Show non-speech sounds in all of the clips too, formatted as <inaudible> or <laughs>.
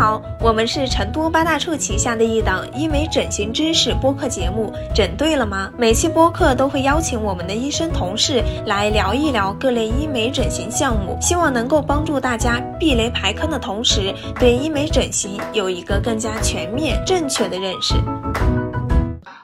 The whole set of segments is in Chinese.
好，我们是成都八大处旗下的一档医美整形知识播客节目，整对了吗？每期播客都会邀请我们的医生同事来聊一聊各类医美整形项目，希望能够帮助大家避雷排坑的同时，对医美整形有一个更加全面、正确的认识。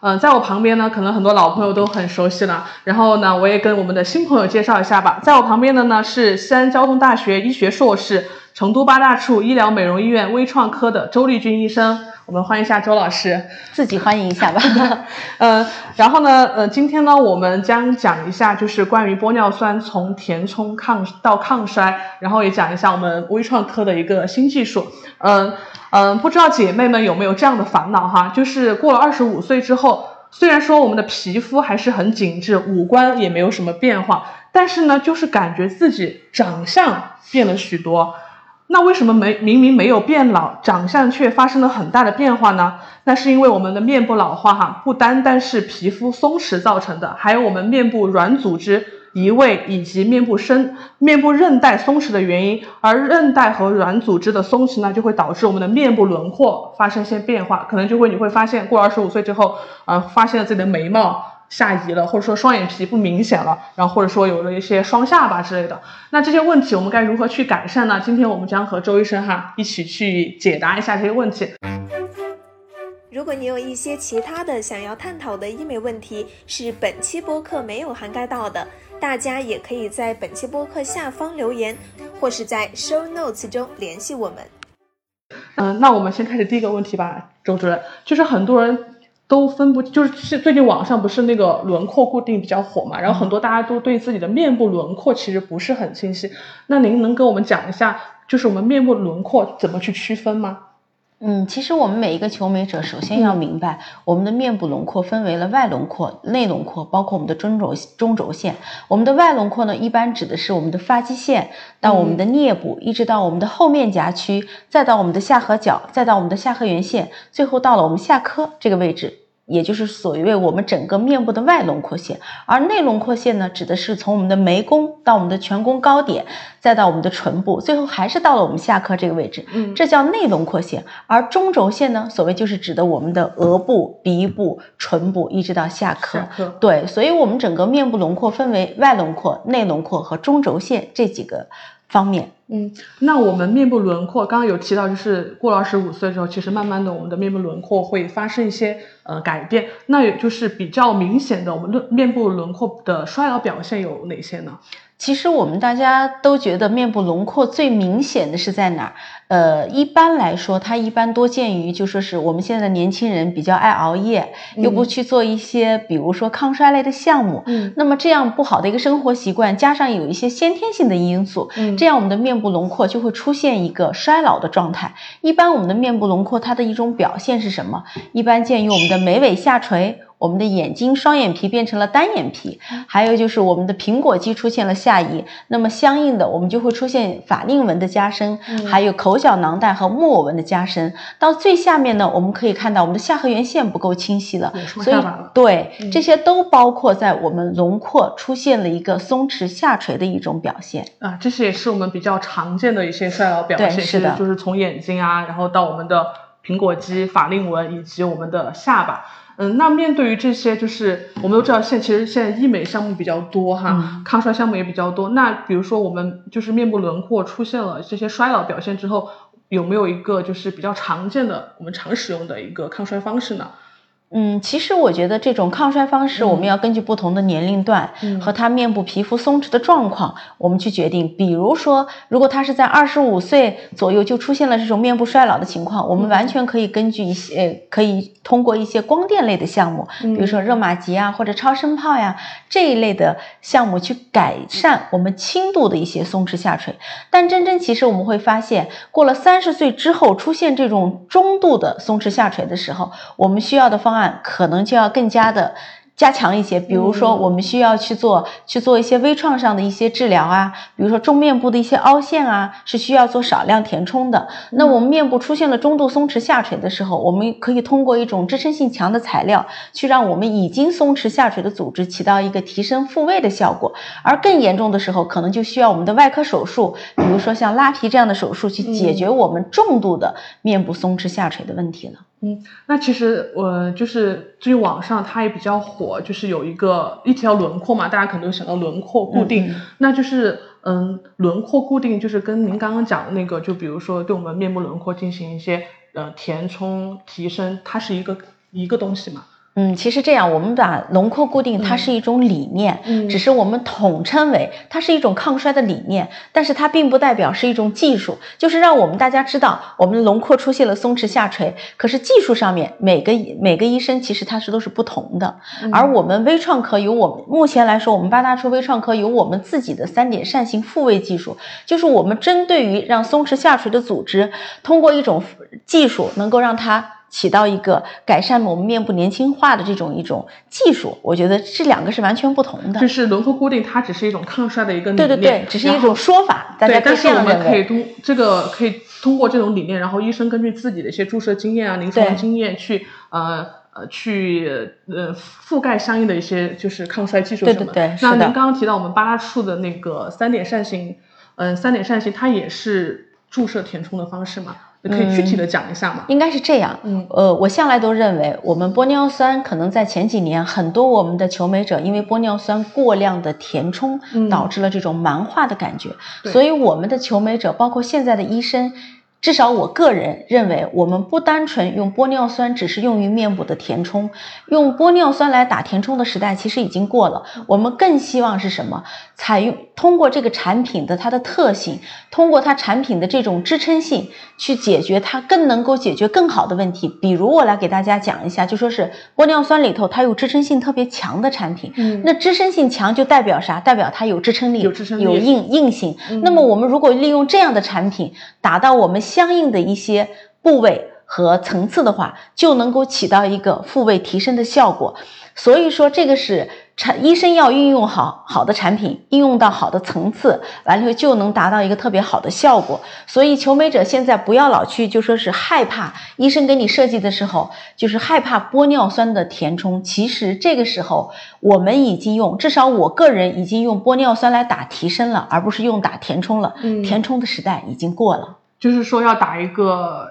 嗯，在我旁边呢，可能很多老朋友都很熟悉了。然后呢，我也跟我们的新朋友介绍一下吧。在我旁边的呢是西安交通大学医学硕士。成都八大处医疗美容医院微创科的周丽君医生，我们欢迎一下周老师，自己欢迎一下吧。<laughs> 呃，然后呢，呃，今天呢，我们将讲一下就是关于玻尿酸从填充抗到抗衰，然后也讲一下我们微创科的一个新技术。嗯嗯，不知道姐妹们有没有这样的烦恼哈？就是过了二十五岁之后，虽然说我们的皮肤还是很紧致，五官也没有什么变化，但是呢，就是感觉自己长相变了许多。那为什么没明明没有变老，长相却发生了很大的变化呢？那是因为我们的面部老化哈，不单单是皮肤松弛造成的，还有我们面部软组织移位以及面部深面部韧带松弛的原因。而韧带和软组织的松弛呢，就会导致我们的面部轮廓发生一些变化，可能就会你会发现过二十五岁之后，呃，发现了自己的眉毛。下移了，或者说双眼皮不明显了，然后或者说有了一些双下巴之类的，那这些问题我们该如何去改善呢？今天我们将和周医生哈一起去解答一下这些问题。如果你有一些其他的想要探讨的医美问题，是本期播客没有涵盖到的，大家也可以在本期播客下方留言，或是在 show notes 中联系我们。嗯，那我们先开始第一个问题吧，周主任，就是很多人。都分不就是最近网上不是那个轮廓固定比较火嘛，然后很多大家都对自己的面部轮廓其实不是很清晰，那您能跟我们讲一下，就是我们面部轮廓怎么去区分吗？嗯，其实我们每一个求美者，首先要明白，我们的面部轮廓分为了外轮廓、内轮廓，包括我们的中轴中轴线。我们的外轮廓呢，一般指的是我们的发际线到我们的颞部，一直到我们的后面颊区，再到我们的下颌角，再到我们的下颌缘线，最后到了我们下颌这个位置。也就是所谓我们整个面部的外轮廓线，而内轮廓线呢，指的是从我们的眉弓到我们的颧弓高点，再到我们的唇部，最后还是到了我们下颌这个位置，嗯，这叫内轮廓线。而中轴线呢，所谓就是指的我们的额部、鼻部、唇部，一直到下颌。对，所以我们整个面部轮廓分为外轮廓、内轮廓和中轴线这几个方面。嗯，那我们面部轮廓刚刚有提到，就是过了二十五岁之后，其实慢慢的我们的面部轮廓会发生一些呃改变。那也就是比较明显的，我们的面部轮廓的衰老表现有哪些呢？其实我们大家都觉得面部轮廓最明显的是在哪儿？呃，一般来说，它一般多见于就说是我们现在的年轻人比较爱熬夜，又不去做一些比如说抗衰类的项目，嗯，那么这样不好的一个生活习惯，加上有一些先天性的因素，嗯，这样我们的面部轮廓就会出现一个衰老的状态。一般我们的面部轮廓它的一种表现是什么？一般见于我们的眉尾下垂。我们的眼睛双眼皮变成了单眼皮，还有就是我们的苹果肌出现了下移，那么相应的我们就会出现法令纹的加深，还有口角囊袋和木偶纹的加深。到最下面呢，我们可以看到我们的下颌缘线不够清晰了，所以对这些都包括在我们轮廓出现了一个松弛下垂的一种表现。啊，这些也是我们比较常见的一些衰老表现，是的，就是从眼睛啊，然后到我们的苹果肌、法令纹以及我们的下巴。嗯，那面对于这些，就是我们都知道，现其实现在医美项目比较多哈，抗衰项目也比较多。那比如说我们就是面部轮廓出现了这些衰老表现之后，有没有一个就是比较常见的我们常使用的一个抗衰方式呢？嗯，其实我觉得这种抗衰方式，我们要根据不同的年龄段和他面部皮肤松弛的状况，我们去决定。比如说，如果他是在二十五岁左右就出现了这种面部衰老的情况，我们完全可以根据一些，可以通过一些光电类的项目，比如说热玛吉啊或者超声炮呀这一类的项目去改善我们轻度的一些松弛下垂。但真正其实我们会发现，过了三十岁之后出现这种中度的松弛下垂的时候，我们需要的方。可能就要更加的加强一些，比如说我们需要去做去做一些微创上的一些治疗啊，比如说中面部的一些凹陷啊，是需要做少量填充的。那我们面部出现了中度松弛下垂的时候，我们可以通过一种支撑性强的材料，去让我们已经松弛下垂的组织起到一个提升复位的效果。而更严重的时候，可能就需要我们的外科手术，比如说像拉皮这样的手术，去解决我们重度的面部松弛下垂的问题了。嗯，那其实我就是至于网上它也比较火，就是有一个一条轮廓嘛，大家可能都想到轮廓固定，那就是嗯，轮廓固定就是跟您刚刚讲的那个，就比如说对我们面部轮廓进行一些呃填充提升，它是一个一个东西嘛。嗯，其实这样，我们把轮廓固定，它是一种理念，嗯，只是我们统称为它是一种抗衰的理念，但是它并不代表是一种技术，就是让我们大家知道，我们的轮廓出现了松弛下垂，可是技术上面每个每个医生其实他是都是不同的，而我们微创科有我们目前来说，我们八大处微创科有我们自己的三点扇形复位技术，就是我们针对于让松弛下垂的组织，通过一种技术能够让它。起到一个改善我们面部年轻化的这种一种技术，我觉得这两个是完全不同的。就是轮廓固定，它只是一种抗衰的一个理念，对对对，只是一种说法。对，但是我们可以通这个可以通过这种理念，然后医生根据自己的一些注射经验啊、临床经验去呃呃去呃覆盖相应的一些就是抗衰技术什么。对对对，那您刚刚提到我们八大处的那个三点扇形，嗯，三点扇形它也是注射填充的方式吗？可以具体的讲一下吗？应该是这样，嗯，呃，我向来都认为，我们玻尿酸可能在前几年，很多我们的求美者因为玻尿酸过量的填充，导致了这种蛮化的感觉，所以我们的求美者，包括现在的医生。至少我个人认为，我们不单纯用玻尿酸，只是用于面部的填充，用玻尿酸来打填充的时代其实已经过了。我们更希望是什么？采用通过这个产品的它的特性，通过它产品的这种支撑性，去解决它更能够解决更好的问题。比如我来给大家讲一下，就说是玻尿酸里头它有支撑性特别强的产品。嗯，那支撑性强就代表啥？代表它有支撑力，有支撑力，有硬硬性。那么我们如果利用这样的产品，达到我们。相应的一些部位和层次的话，就能够起到一个复位提升的效果。所以说，这个是产医生要运用好好的产品，应用到好的层次，完了以后就能达到一个特别好的效果。所以，求美者现在不要老去就说是害怕医生给你设计的时候，就是害怕玻尿酸的填充。其实这个时候，我们已经用，至少我个人已经用玻尿酸来打提升了，而不是用打填充了。嗯，填充的时代已经过了。就是说要打一个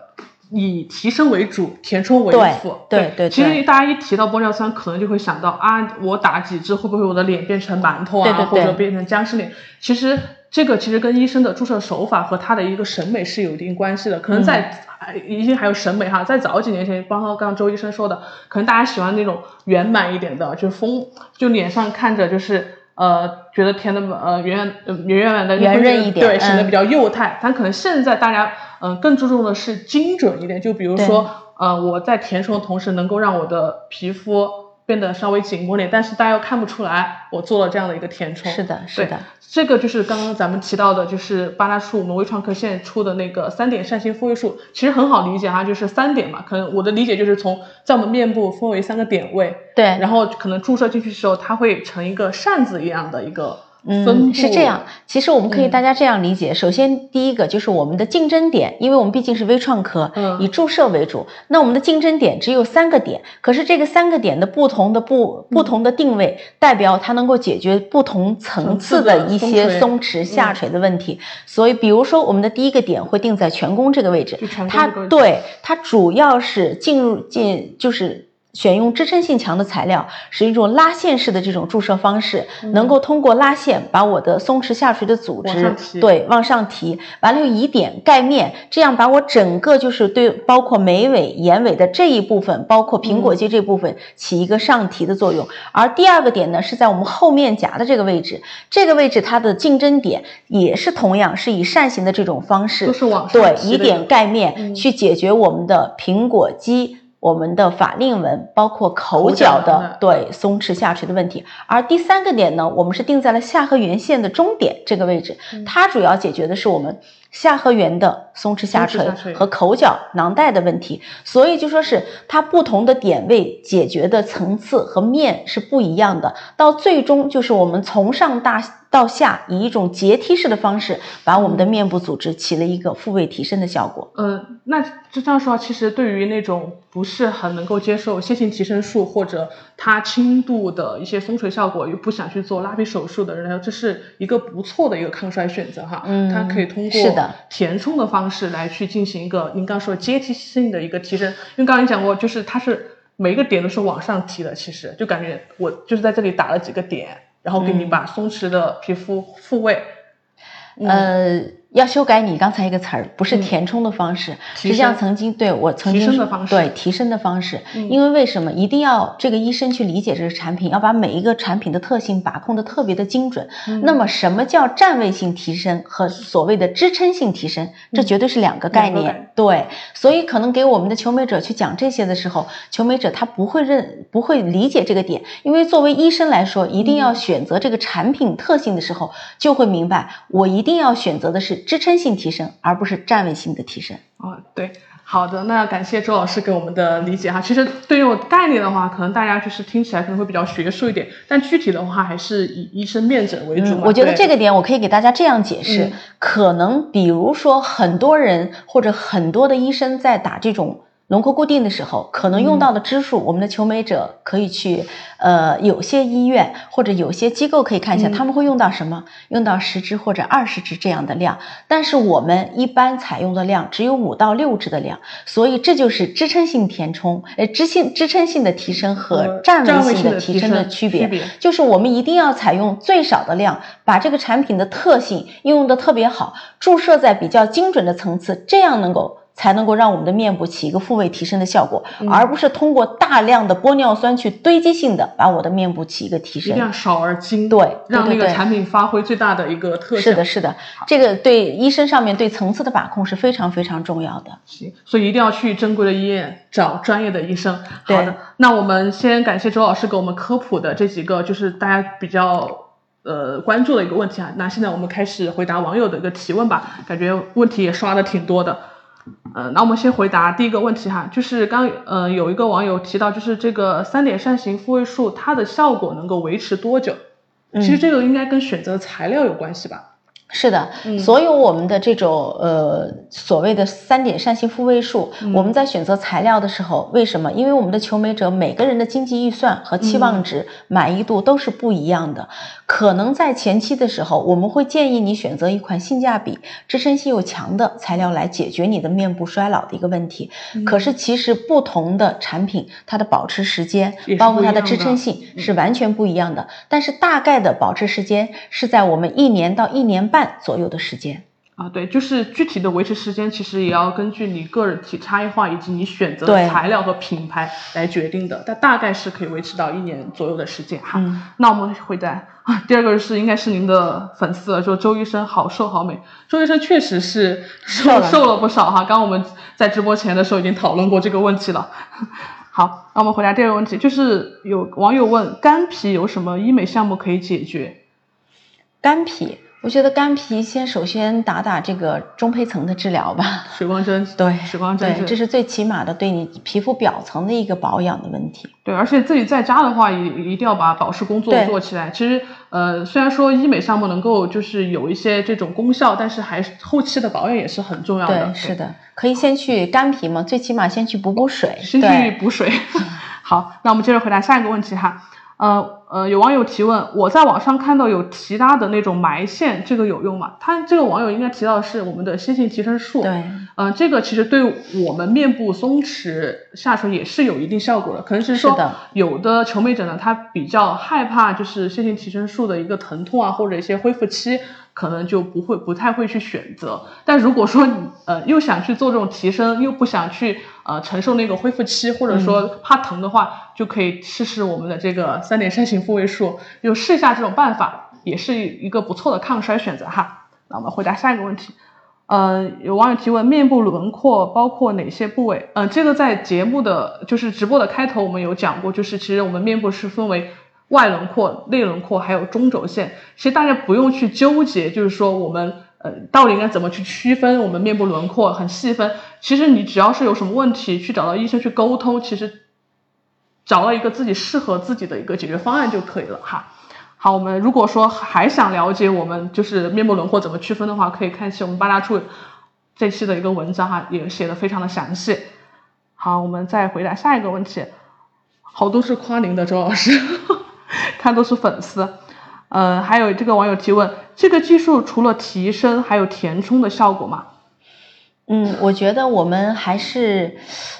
以提升为主，填充为辅。对对对。其实大家一提到玻尿酸，可能就会想到啊，我打几支会不会我的脸变成馒头啊，或者变成僵尸脸？其实这个其实跟医生的注射手法和他的一个审美是有一定关系的。可能在一些还有审美哈，在早几年前，包括刚刚周医生说的，可能大家喜欢那种圆满一点的，就丰，就脸上看着就是。呃，觉得填的呃圆圆圆圆的，圆润一点，对，显得比较幼态。但可能现在大家嗯更注重的是精准一点，就比如说呃我在填充的同时，能够让我的皮肤。变得稍微紧绷点，但是大家又看不出来我做了这样的一个填充。是的，是的，这个就是刚刚咱们提到的，就是八大处我们微创科现在出的那个三点扇形复位术，其实很好理解哈，就是三点嘛，可能我的理解就是从在我们面部分为三个点位，对，然后可能注射进去的时候，它会成一个扇子一样的一个。嗯，是这样。其实我们可以大家这样理解：首先，第一个就是我们的竞争点，因为我们毕竟是微创科，以注射为主。那我们的竞争点只有三个点，可是这个三个点的不同的不不同的定位，代表它能够解决不同层次的一些松弛下垂的问题。所以，比如说我们的第一个点会定在颧弓这个位置，它对它主要是进入进就是。选用支撑性强的材料，是一种拉线式的这种注射方式，能够通过拉线把我的松弛下垂的组织对往上提，完了又以点盖面，这样把我整个就是对包括眉尾、眼尾的这一部分，包括苹果肌这部分起一个上提的作用。而第二个点呢，是在我们后面颊的这个位置，这个位置它的竞争点也是同样是以扇形的这种方式，对以点盖面去解决我们的苹果肌。我们的法令纹包括口角的对松弛下垂的问题，而第三个点呢，我们是定在了下颌缘线的中点这个位置，它主要解决的是我们下颌缘的松弛下垂松弛下垂。和口角囊袋的问题，所以就说是它不同的点位解决的层次和面是不一样的，到最终就是我们从上大到下以一种阶梯式的方式，把我们的面部组织起了一个复位提升的效果。嗯，那就这样说，其实对于那种不是很能够接受线性提升术或者它轻度的一些松垂效果，又不想去做拉皮手术的人来说，这是一个不错的一个抗衰选择哈。嗯它可以通是的过填充的方式来去进行一个您刚说阶梯性的一个提升，因为刚才你讲过，就是它是每一个点都是往上提的，其实就感觉我就是在这里打了几个点，然后给你嗯把松弛的皮肤复位。嗯呃，要修改你刚才一个词儿，不是嗯填充的方式，提实际上曾经对我曾经提升的方式对提升的方式，嗯因为为什么一定要这个医生去理解这个产品，要把每一个产品的特性把控的特别的精准。嗯那么什么叫站位性提升和所谓的支撑性提升，这绝对是两个概念。对，所以可能给我们的求美者去讲这些的时候，求美者他不会认不会理解这个点，因为作为医生来说，一定要嗯选择这个产品特性的时候，就会明白我一定要选择的是支撑性提升，而不是站位性的提升。哦，对，好的，那感谢周老师给我们的理解哈。其实对于我概念的话，可能大家就是听起来可能会比较学术一点，但具体的话还是以医生面诊为主。嗯，我觉得这个点我可以给大家这样解释，嗯可能比如说很多人或者很多的医生在打这种。轮廓固定的时候，可能用到的支数，我们的求美者可以去，呃，有些医院或者有些机构可以看一下，嗯他们会用到什么？用到十支或者二十支这样的量，但是我们一般采用的量只有五到六支的量，所以这就是支撑性填充，呃，支性支撑性的提升和和站站位位性的提升升的区别区别。就是我们一定要采用最少的量，把这个产品的特性应用的特别好，注射在比较精准的层次，这样能够才能够让我们的面部起一个复位提升的效果，嗯而不是通过大量的玻尿酸去堆积性的把我的面部起一个提升。一定要少而精，对对让那个产品发挥最大的一个特性。是的，是的，这个对医生上面对层次的把控是非常非常重要的。行，所以一定要去正规的医院找专业的医生。好的，那我们先感谢周老师给我们科普的这几个，就是大家比较呃关注的一个问题啊。那现在我们开始回答网友的一个提问吧，感觉问题也刷的挺多的。呃，那我们先回答第一个问题哈，就是刚呃有一个网友提到，就是这个三点扇形复位术它的效果能够维持多久？其实嗯这个应该跟选择材料有关系吧？是的，嗯所有我们的这种呃所谓的三点扇形复位术，嗯我们在选择材料的时候，为什么？因为我们的求美者每个人的经济预算和期望值、满意度都是不一样的。可能在前期的时候，我们会建议你选择一款性价比、支撑性又强的材料来解决你的面部衰老的一个问题。嗯可是其实不同的产品，它的保持时间，包括它的支撑性嗯是完全不一样的。但是大概的保持时间是在我们一年到一年半左右的时间。啊，对，就是具体的维持时间，其实也要根据你个人体差异化以及你选择的材料和品牌来决定的，但大概是可以维持到一年左右的时间哈。嗯那我们回答啊，第二个是应该是您的粉丝了，说周医生好瘦好美，周医生确实是瘦瘦了瘦了不少哈。刚刚我们在直播前的时候已经讨论过这个问题了。<laughs> 好，那我们回答第二个问题，就是有网友问干皮有什么医美项目可以解决？干皮，我觉得干皮先首先打打这个中胚层的治疗吧。水光针，<laughs> 对，水光针对，这是最起码的对你皮肤表层的一个保养的问题。对，而且自己在家的话，也一定要把保湿工作做起来。其实，呃，虽然说医美项目能够就是有一些这种功效，但是还是后期的保养也是很重要的。对，是的，可以先去干皮嘛，最起码先去补补水。先去，补水。<laughs> 好，那我们接着回答下一个问题哈。呃呃，有网友提问，我在网上看到有提拉的那种埋线，这个有用吗？他这个网友应该提到的是我们的线性提升术。对，嗯、这个其实对我们面部松弛下垂也是有一定效果的，可能是说有的求美者呢，他比较害怕就是线性提升术的一个疼痛啊，或者一些恢复期，可能就不会不太会去选择。但如果说你呃又想去做这种提升，又不想去呃承受那个恢复期，或者说怕疼的话，就可以试试我们的这个三点扇形复位术，就试一下这种办法，也是一个不错的抗衰选择哈。那我们回答下一个问题。呃，有网友提问，面部轮廓包括哪些部位？呃，这个在节目的就是直播的开头我们有讲过，就是其实我们面部是分为外轮廓、内轮廓还有中轴线。其实大家不用去纠结，就是说我们呃，到底应该怎么去区分我们面部轮廓很细分？其实你只要是有什么问题，去找到医生去沟通，其实找到一个自己适合自己的一个解决方案就可以了哈。好，我们如果说还想了解我们就是面部轮廓怎么区分的话，可以看一下我们八大处这期的一个文章哈，也写的非常的详细。好，我们再回答下一个问题，好多是夸您的周老师，<laughs> 看都是粉丝。呃，还有这个网友提问，这个技术除了提升，还有填充的效果吗？嗯，我觉得我们还是，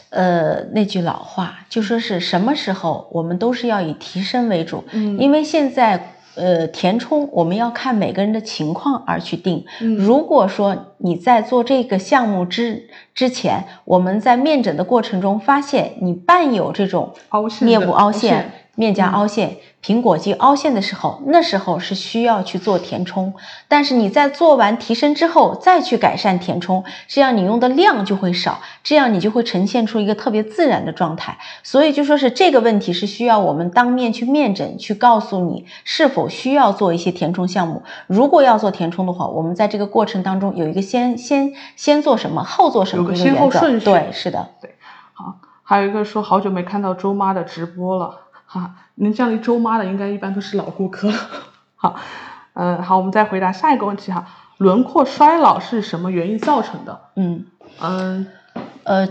呃，那句老话，就说是什么时候我们都是要以提升为主，嗯，因为现在。呃，填充我们要看每个人的情况而去定。如果说你在做这个项目之之前，我们在面诊的过程中发现你伴有这种凹陷面部凹陷。面颊凹陷、苹果肌凹陷的时候，那时候是需要去做填充。但是你在做完提升之后，再去改善填充，这样你用的量就会少，这样你就会呈现出一个特别自然的状态。所以就说是这个问题是需要我们当面去面诊，去告诉你是否需要做一些填充项目。如果要做填充的话，我们在这个过程当中有一个先先先做什么，后做什么的一个先后顺序。对，是的。对，好，还有一个说好久没看到周妈的直播了。啊，能降临周妈的应该一般都是老顾客。好，嗯，好，我们再回答下一个问题哈，轮廓衰老是什么原因造成的？嗯嗯。呃，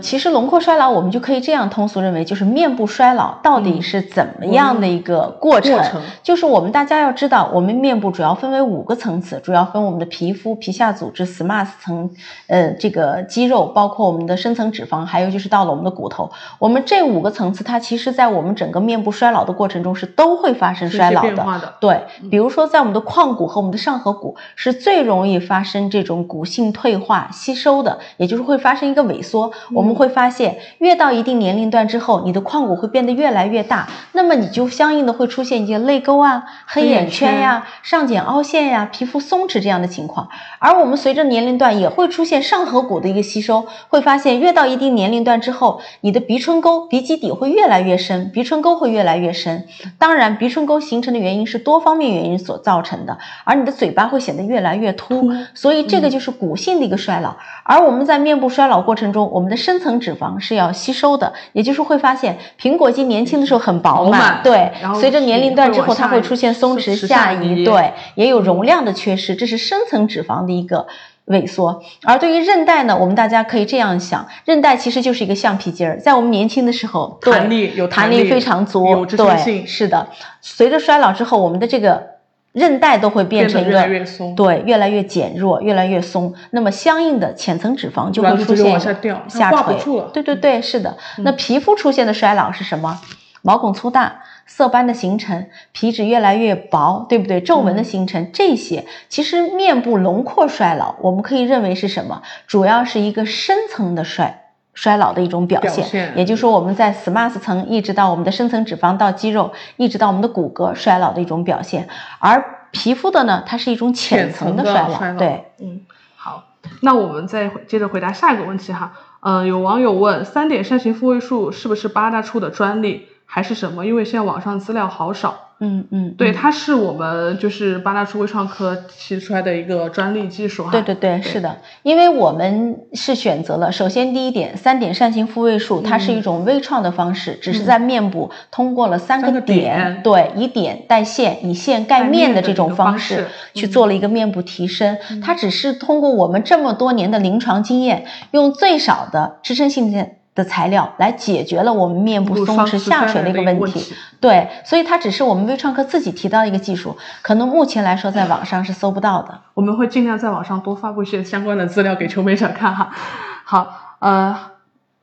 其实轮廓衰老，我们就可以这样通俗认为，就是面部衰老到底是怎么样的一个过程？就是我们大家要知道，我们面部主要分为五个层次，主要分我们的皮肤、皮下组织、SMAS 层，呃，这个肌肉，包括我们的深层脂肪，还有就是到了我们的骨头。我们这五个层次，它其实在我们整个面部衰老的过程中是都会发生衰老的。对，比如说在我们的眶骨和我们的上颌骨是最容易发生这种骨性退化、吸收的，也就是会发生一个萎缩。我们会发现，越到一定年龄段之后，你的眶骨会变得越来越大，那么你就相应的会出现一些泪沟啊、黑眼圈呀、上睑凹陷呀、皮肤松弛这样的情况。而我们随着年龄段也会出现上颌骨的一个吸收，会发现越到一定年龄段之后，你的鼻唇沟、鼻基底会越来越深，鼻唇沟会越来越深。当然，鼻唇沟形成的原因是多方面原因所造成的，而你的嘴巴会显得越来越凸，所以这个就是骨性的一个衰老。而我们在面部衰老过程中，我们的深层脂肪是要吸收的，也就是会发现苹果肌年轻的时候很饱满，对，随着年龄段之后它会出现松弛下移，对，也有容量的缺失，这是深层脂肪的一个萎缩。而对于韧带呢，我们大家可以这样想，韧带其实就是一个橡皮筋儿，在我们年轻的时候，弹力有弹力非常足，对，是的。随着衰老之后，我们的这个。韧带都会变成一个对越来越减弱，越来越松。那么相应的浅层脂肪就会出现下垂。对对对，是的。那皮肤出现的衰老是什么？毛孔粗大、色斑的形成、皮脂越来越薄，对不对？皱纹的形成，这些其实面部轮廓衰老，我们可以认为是什么？主要是一个深层的衰。衰老的一种表现，也就是说我们在 SMAS 层一直到我们的深层脂肪到肌肉，一直到我们的骨骼衰老的一种表现。而皮肤的呢，它是一种浅层的衰老。对，嗯，好，那我们再接着回答下一个问题哈。嗯，有网友问，三点扇形复位术是不是八大处的专利，还是什么？因为现在网上资料好少。嗯嗯，对，它是我们就是八大处微创科提出来的一个专利技术哈。对对对，是的，因为我们是选择了，首先第一点，三点扇形复位术，它是一种微创的方式，只是在面部通过了三个点，对，以点带线，以线盖面的这种方式去做了一个面部提升。它只是通过我们这么多年的临床经验，用最少的支撑性的。的材料来解决了我们面部松弛下垂的一个问题，对，所以它只是我们微创科自己提到的一个技术，可能目前来说在网上是搜不到的。我们会尽量在网上多发布一些相关的资料给求美者看哈。好，呃，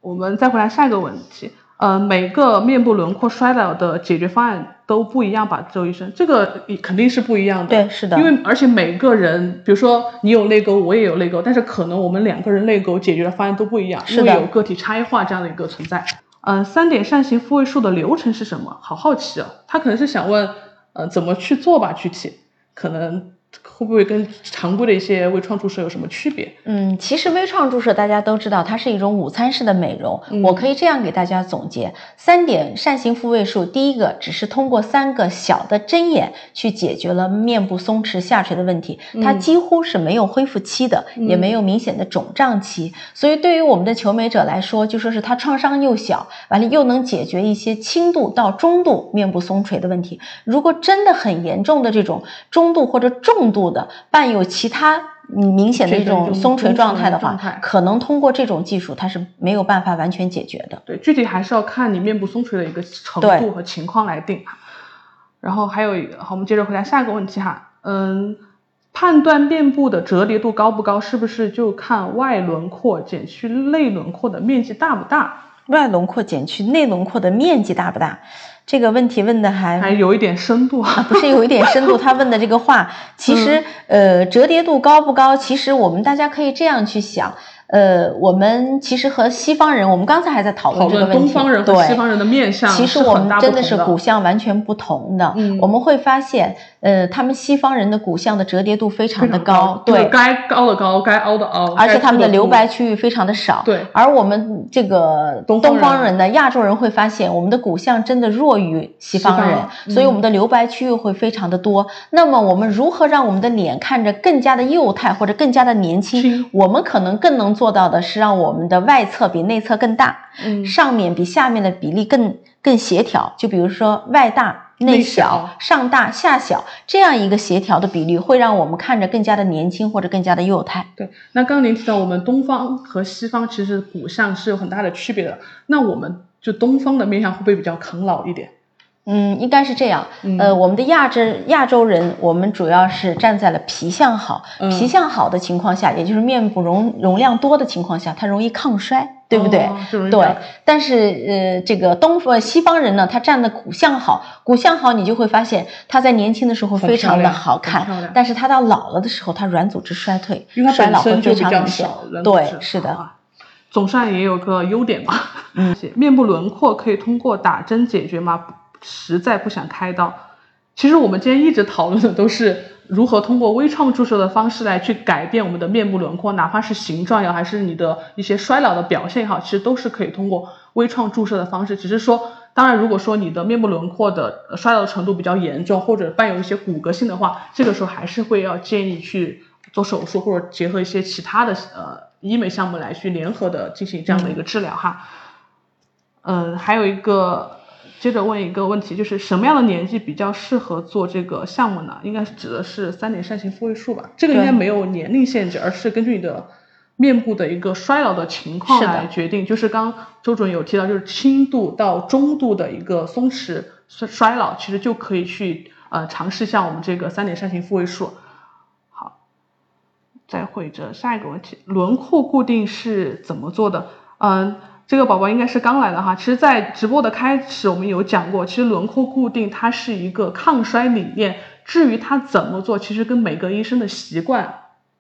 我们再回来下一个问题。呃，每个面部轮廓衰老的解决方案都不一样吧，周医生？这个肯定是不一样的。对，是的。因为而且每个人，比如说你有泪沟，我也有泪沟，但是可能我们两个人泪沟解决的方案都不一样，因为有个体差异化这样的一个存在。嗯，三点扇形复位术的流程是什么？好好奇哦，他可能是想问，呃，怎么去做吧？具体可能会不会跟常规的一些微创注射有什么区别？嗯，其实微创注射大家都知道，它是一种午餐式的美容。我可以这样给大家总结三点扇形复位术：第一个，只是通过三个小的针眼去解决了面部松弛下垂的问题，它几乎是没有恢复期的，也没有明显的肿胀期。所以对于我们的求美者来说，就说是它创伤又小，完了又能解决一些轻度到中度面部松垂的问题。如果真的很严重的这种中度或者重度的，伴有其他明显的一种松垂状态的话，可能通过这种技术它是没有办法完全解决的。对，具体还是要看你面部松垂的一个程度和情况来定。然后还有一个，好，我们接着回答下一个问题哈。嗯，判断面部的折叠度高不高，是不是就看外轮廓减去内轮廓的面积大不大？外轮廓减去内轮廓的面积大不大？这个问题问的还还有一点深度啊，不是有一点深度？<laughs> 他问的这个话，其实呃，折叠度高不高？其实我们大家可以这样去想。呃，我们其实和西方人，我们刚才还在讨论这个问题。东方人和西方人的面相其实我们真的是骨相完全不同的。嗯，我们会发现，呃，他们西方人的骨相的折叠度非常的高，对，该高的高，该凹的凹，而且他们的留白区域非常的少。对，而我们这个东方人的亚洲人会发现，我们的骨相真的弱于西方人，所以我们的留白区域会非常的多。那么我们如何让我们的脸看着更加的幼态或者更加的年轻？我们可能更能做到的是让我们的外侧比内侧更大，嗯，上面比下面的比例更更协调。就比如说外大内小，上大下小这样一个协调的比例，会让我们看着更加的年轻或者更加的幼态。对，那刚刚您提到我们东方和西方其实骨相是有很大的区别的，那我们就东方的面相会不会比较抗老一点？嗯，应该是这样。呃，我们的亚洲亚洲人，我们主要是站在了皮相好，皮相好的情况下，也就是面部容容量多的情况下，它容易抗衰，对不对？对。但是呃，这个东呃西方人呢，他站的骨相好，骨相好，你就会发现他在年轻的时候非常的好看，但是他到老了的时候，他软组织衰退，衰老会非常明显。对，是的。总算也有个优点吧。嗯。<laughs> 面部轮廓可以通过打针解决吗？实在不想开刀，其实我们今天一直讨论的都是如何通过微创注射的方式来去改变我们的面部轮廓，哪怕是形状也好，还是你的一些衰老的表现也好，其实都是可以通过微创注射的方式。只是说，当然如果说你的面部轮廓的衰老程度比较严重，或者伴有一些骨骼性的话，这个时候还是会要建议去做手术，或者结合一些其他的呃医美项目来去联合的进行这样的一个治疗哈。嗯，还有一个。接着问一个问题，就是什么样的年纪比较适合做这个项目呢？应该指的是三点扇形复位术吧？这个应该没有年龄限制，而是根据你的面部的一个衰老的情况来决定。就是刚周主任有提到，就是轻度到中度的一个松弛衰衰老，其实就可以去呃尝试一下我们这个三点扇形复位术。好，再会着下一个问题，轮廓固定是怎么做的？嗯。这个宝宝应该是刚来的哈，其实，在直播的开始我们有讲过，其实轮廓固定它是一个抗衰理念，至于它怎么做，其实跟每个医生的习惯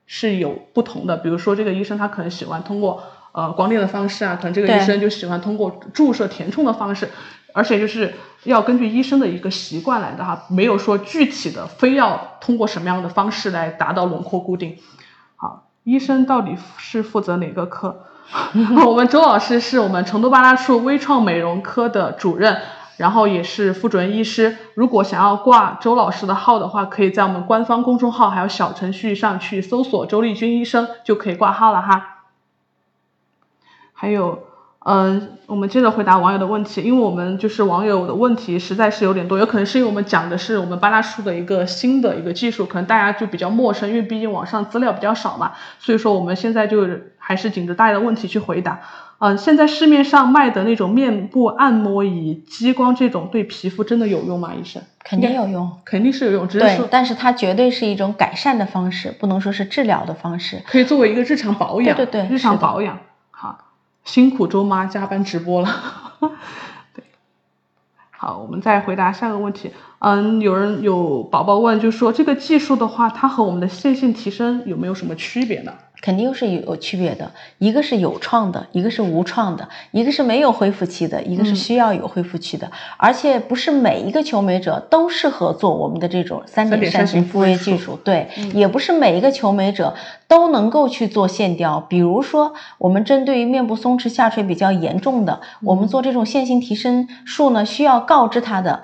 是有不同的。比如说这个医生他可能喜欢通过呃光电的方式啊，可能这个医生就喜欢通过注射填充的方式，而且就是要根据医生的一个习惯来的哈，没有说具体的非要通过什么样的方式来达到轮廓固定。好，医生到底是负责哪个科？<laughs> 我们周老师是我们成都八大处微创美容科的主任，然后也是副主任医师。如果想要挂周老师的号的话，可以在我们官方公众号还有小程序上去搜索周丽君医生，就可以挂号了哈。还有。嗯，我们接着回答网友的问题，因为我们就是网友的问题实在是有点多，有可能是因为我们讲的是我们八大处的一个新的一个技术，可能大家就比较陌生，因为毕竟网上资料比较少嘛，所以说我们现在就还是紧着大家的问题去回答。嗯，现在市面上卖的那种面部按摩仪、激光这种对皮肤真的有用吗？医生？肯定有用，肯定是有用，只是说，但是它绝对是一种改善的方式，不能说是治疗的方式，可以作为一个日常保养，对对对，日常保养。辛苦周妈加班直播了，<laughs> 对，好，我们再回答下个问题。嗯，有人有宝宝问，就说这个技术的话，它和我们的线性提升有没有什么区别呢？肯定是有区别的，一个是有创的，一个是无创的，一个是没有恢复期的，一个是需要有恢复期的，而且不是每一个求美者都适合做我们的这种三点扇形复位技术，对，也不是每一个求美者都能够去做线雕。比如说，我们针对于面部松弛下垂比较严重的，我们做这种线性提升术呢，需要告知他的。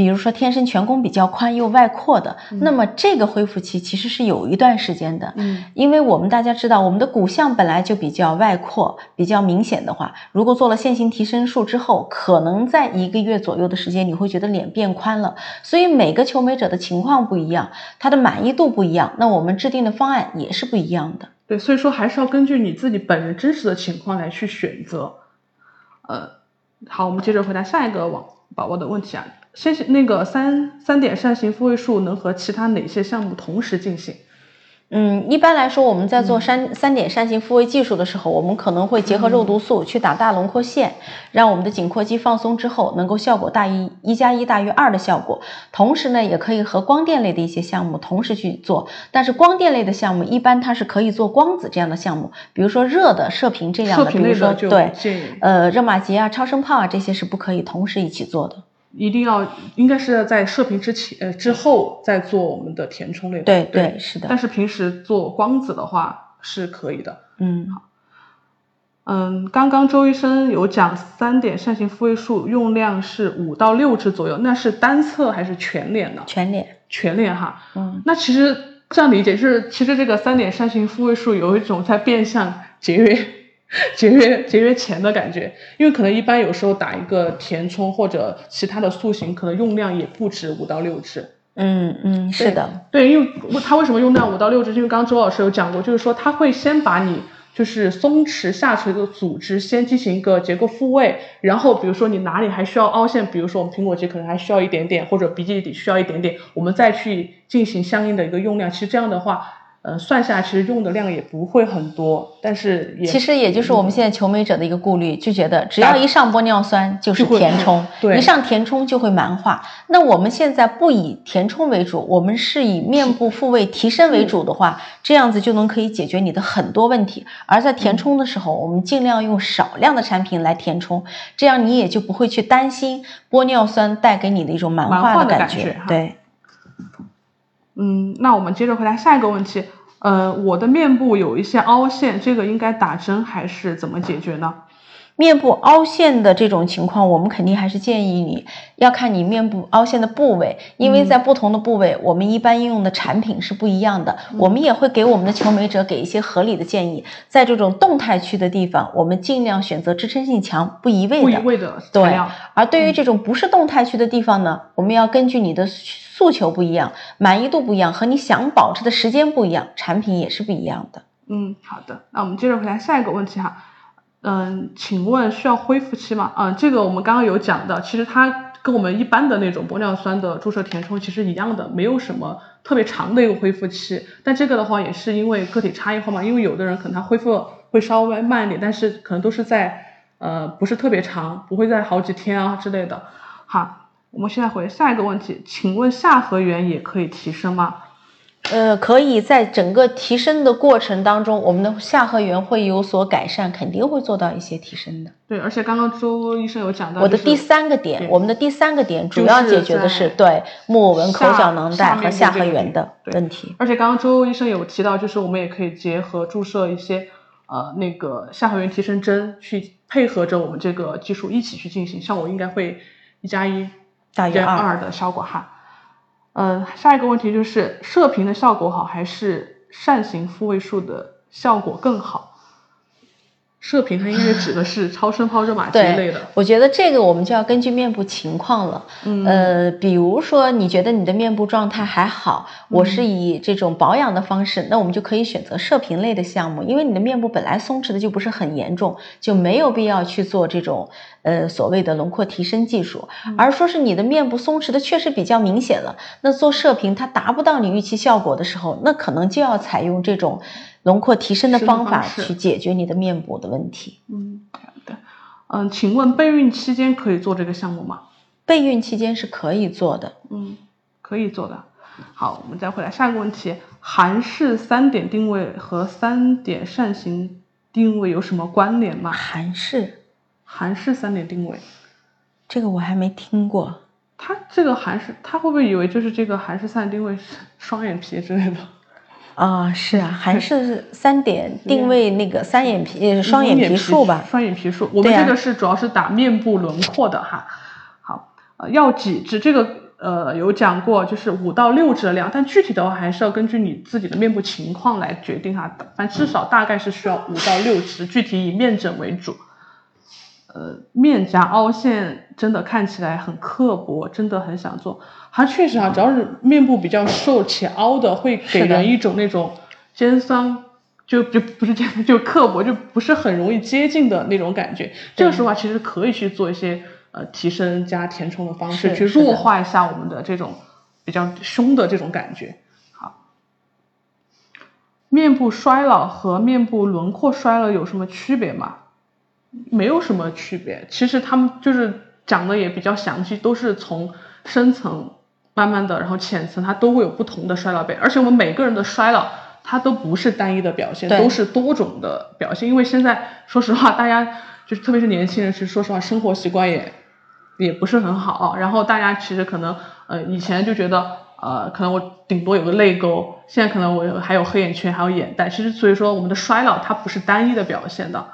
比如说天生颧弓比较宽又外扩的，那么这个恢复期其实是有一段时间的，嗯，因为我们大家知道我们的骨相本来就比较外扩，比较明显的话，如果做了线性提升术之后，可能在一个月左右的时间，你会觉得脸变宽了。所以每个求美者的情况不一样，他的满意度不一样，那我们制定的方案也是不一样的。对，所以说还是要根据你自己本人真实的情况来去选择。呃，好，我们接着回答下一个网宝宝的问题啊。先那个三三点扇形复位术能和其他哪些项目同时进行？嗯，一般来说，我们在做三三点扇形复位技术的时候，我们可能会结合肉毒素去打大轮廓线，让我们的颈阔肌放松之后，能够效果大于一加一大于二的效果。同时呢，也可以和光电类的一些项目同时去做。但是光电类的项目一般它是可以做光子这样的项目，比如说热的射频这样的，比如说对，呃，热玛吉啊、超声炮啊这些是不可以同时一起做的。一定要应该是在射频之前呃之后再做我们的填充类，对对是的。但是平时做光子的话是可以的。嗯好，嗯，刚刚周医生有讲三点扇形复位术用量是五到六支左右，那是单侧还是全脸呢？全脸，全脸哈。嗯，那其实这样理解就是其实这个三点扇形复位术有一种在变相节约。<laughs> 节约节约钱的感觉，因为可能一般有时候打一个填充或者其他的塑形，可能用量也不止五到六支。嗯嗯，是的，对，因为它为什么用量五到六支？因为刚刚周老师有讲过，就是说它会先把你就是松弛下垂的组织先进行一个结构复位，然后比如说你哪里还需要凹陷，比如说我们苹果肌可能还需要一点点，或者鼻基底需要一点点，我们再去进行相应的一个用量。其实这样的话。呃，算下其实用的量也不会很多，但是也其实也就是我们现在求美者的一个顾虑，就觉得只要一上玻尿酸就是填充，对一上填充就会蛮化。那我们现在不以填充为主，我们是以面部复位提升为主的话，这样子就能可以解决你的很多问题。而在填充的时候，我们尽量用少量的产品来填充，这样你也就不会去担心玻尿酸带给你的一种蛮化的感觉，对。嗯，那我们接着回答下一个问题。呃，我的面部有一些凹陷，这个应该打针还是怎么解决呢？面部凹陷的这种情况，我们肯定还是建议你要看你面部凹陷的部位，因为在不同的部位，我们一般应用的产品是不一样的。我们也会给我们的求美者给一些合理的建议，在这种动态区的地方，我们尽量选择支撑性强、不移位的。不移位的对。而对于这种不是动态区的地方呢，我们要根据你的诉求不一样、满意度不一样和你想保持的时间不一样，产品也是不一样的。嗯，好的，那我们接着回答下一个问题哈。嗯，请问需要恢复期吗？嗯，这个我们刚刚有讲的，其实它跟我们一般的那种玻尿酸的注射填充其实一样的，没有什么特别长的一个恢复期。但这个的话也是因为个体差异化嘛，因为有的人可能他恢复会稍微慢一点，但是可能都是在呃不是特别长，不会在好几天啊之类的。好，我们现在回下一个问题，请问下颌缘也可以提升吗？呃，可以在整个提升的过程当中，我们的下颌缘会有所改善，肯定会做到一些提升的。对，而且刚刚周医生有讲到，我的第三个点，我们的第三个点主要解决的是对木偶纹、口角囊袋和下颌缘的问题。而且刚刚周医生有提到，就是我们也可以结合注射一些呃那个下颌缘提升针，去配合着我们这个技术一起去进行，像我应该会一加一大于二的效果哈。嗯，下一个问题就是射频的效果好还是扇形复位术的效果更好？射频它应该指的是超声炮、热玛吉类的。我觉得这个我们就要根据面部情况了。嗯，呃，比如说你觉得你的面部状态还好，我是以这种保养的方式，那我们就可以选择射频类的项目，因为你的面部本来松弛的就不是很严重，就没有必要去做这种呃所谓的轮廓提升技术。而说是你的面部松弛的确实比较明显了，那做射频它达不到你预期效果的时候，那可能就要采用这种。轮廓提升的方法去解决你的面部的问题。嗯，好的。嗯，请问备孕期间可以做这个项目吗？备孕期间是可以做的。嗯，可以做的。好，我们再回来下一个问题。韩式三点定位和三点扇形定位有什么关联吗？韩式，韩式三点定位，这个我还没听过。他这个韩式，他会不会以为就是这个韩式三点定位是双眼皮之类的？啊，是啊，还是三点定位那个三眼皮双眼皮术吧？双眼皮术，我们这个是主要是打面部轮廓的哈。好，呃，要几支？这个呃有讲过，就是五到六支的量，但具体的话还是要根据你自己的面部情况来决定哈。反正至少大概是需要五到六支，具体以面诊为主。呃，面颊凹陷真的看起来很刻薄，真的很想做。它确实啊，只要是面部比较瘦且凹的，会给人一种那种尖酸，就就不是尖酸，就刻薄，就不是很容易接近的那种感觉。这个时候啊，其实可以去做一些呃提升加填充的方式，去弱化一下我们的这种比较凶的这种感觉。好，面部衰老和面部轮廓衰老有什么区别吗？没有什么区别，其实他们就是讲的也比较详细，都是从深层慢慢的，然后浅层它都会有不同的衰老背，而且我们每个人的衰老它都不是单一的表现，都是多种的表现。因为现在说实话，大家就是特别是年轻人，其实说实话生活习惯也也不是很好，然后大家其实可能呃以前就觉得呃可能我顶多有个泪沟，现在可能我还有黑眼圈，还有眼袋，其实所以说我们的衰老它不是单一的表现的。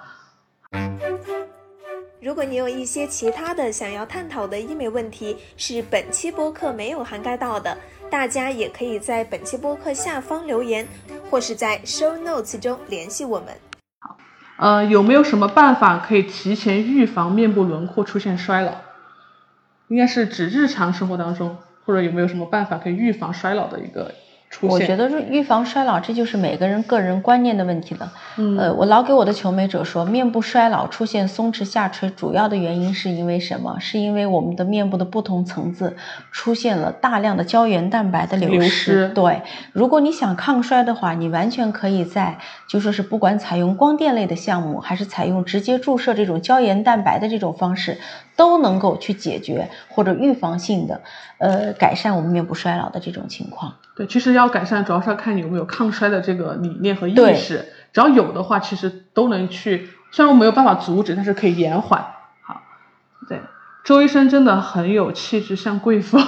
如果你有一些其他的想要探讨的医美问题，是本期播客没有涵盖到的，大家也可以在本期播客下方留言，或是在 show notes 中联系我们。好，呃，有没有什么办法可以提前预防面部轮廓出现衰老？应该是指日常生活当中，或者有没有什么办法可以预防衰老的一个？我觉得预防衰老，这就是每个人个人观念的问题了。嗯，呃，我老给我的求美者说，面部衰老出现松弛下垂，主要的原因是因为什么？是因为我们的面部的不同层次出现了大量的胶原蛋白的流失。对，如果你想抗衰的话，你完全可以在就说是不管采用光电类的项目，还是采用直接注射这种胶原蛋白的这种方式，都能够去解决或者预防性的呃改善我们面部衰老的这种情况。对，其实要改善，主要是要看你有没有抗衰的这个理念和意识。只要有的话，其实都能去。虽然我没有办法阻止，但是可以延缓。好，对，周医生真的很有气质，像贵妇。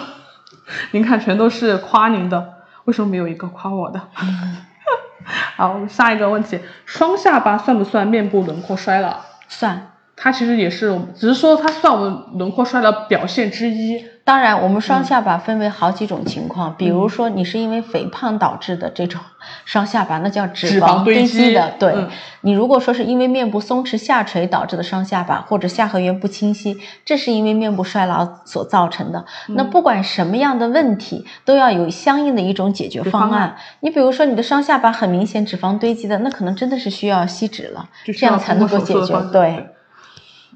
<laughs> 您看，全都是夸您的，为什么没有一个夸我的？<laughs> 好，我们下一个问题：双下巴算不算面部轮廓衰老？算。它其实也是，只是说它算我们轮廓衰老表现之一。当然，我们双下巴分为好几种情况，比如说你是因为肥胖导致的这种 <laughs> 双下巴，那叫脂肪堆积的。对，你如果说是因为面部松弛下垂导致的双下巴，或者下颌缘不清晰，这是因为面部衰老所造成的。那不管什么样的问题，都要有相应的一种解决方案。你比如说你的双下巴很明显脂肪堆积的，那可能真的是需要吸脂了，这样才能够解决。对，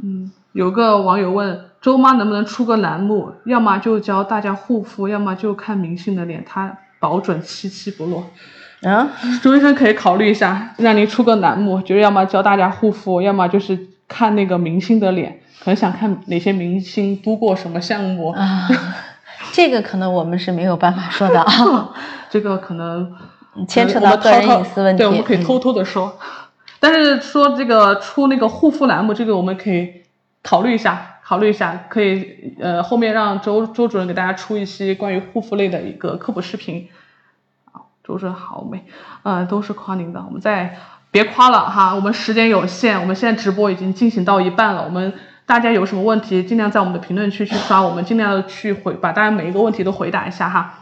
嗯。有个网友问周妈能不能出个栏目，要么就教大家护肤，要么就看明星的脸，她保准七七不落。啊，周医生可以考虑一下，让您出个栏目，就是要么教大家护肤，要么就是看那个明星的脸，可能想看哪些明星督过什么项目。啊，这个可能我们是没有办法说的啊，<laughs> 这个可能牵扯到个人隐私问题，对，我们可以偷偷的说。但是说这个出那个护肤栏目，这个我们可以。考虑一下，考虑一下，可以呃后面让周周主任给大家出一期关于护肤类的一个科普视频。啊，周主任好美，呃都是夸您的，我们再别夸了哈，我们时间有限，我们现在直播已经进行到一半了，我们大家有什么问题尽量在我们的评论区去刷，我们尽量去回把大家每一个问题都回答一下哈。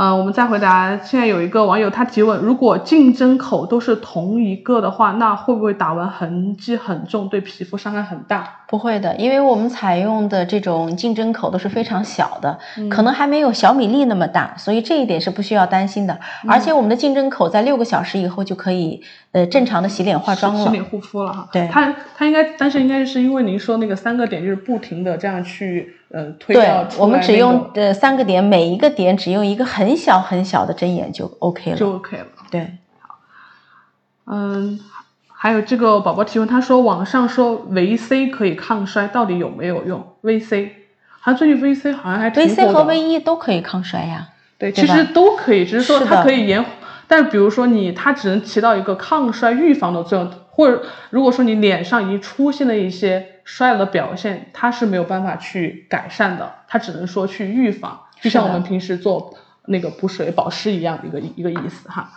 嗯，我们再回答。现在有一个网友他提问：如果竞争口都是同一个的话，那会不会打完痕迹很重，对皮肤伤害很大？不会的，因为我们采用的这种竞争口都是非常小的，可能还没有小米粒那么大，所以这一点是不需要担心的。而且我们的竞争口在六个小时以后就可以呃正常的洗脸化妆了，洗脸护肤了哈。对，它它应该，但是应该是因为您说那个三个点就是不停的这样去。呃，对，我们只用呃三个点，每一个点只用一个很小很小的针眼就 OK 了，就 OK 了。对，好，嗯，还有这个宝宝提问，他说网上说维 C 可以抗衰，到底有没有用维 C，好像最近维 C 好像还挺火的。VC 和维 E 都可以抗衰呀。对，其实都可以，只是说它可以延，但是比如说你，它只能起到一个抗衰预防的作用，或者如果说你脸上已经出现了一些衰老的表现，它是没有办法去改善的，它只能说去预防，就像我们平时做那个补水保湿一样的一个一个意思哈。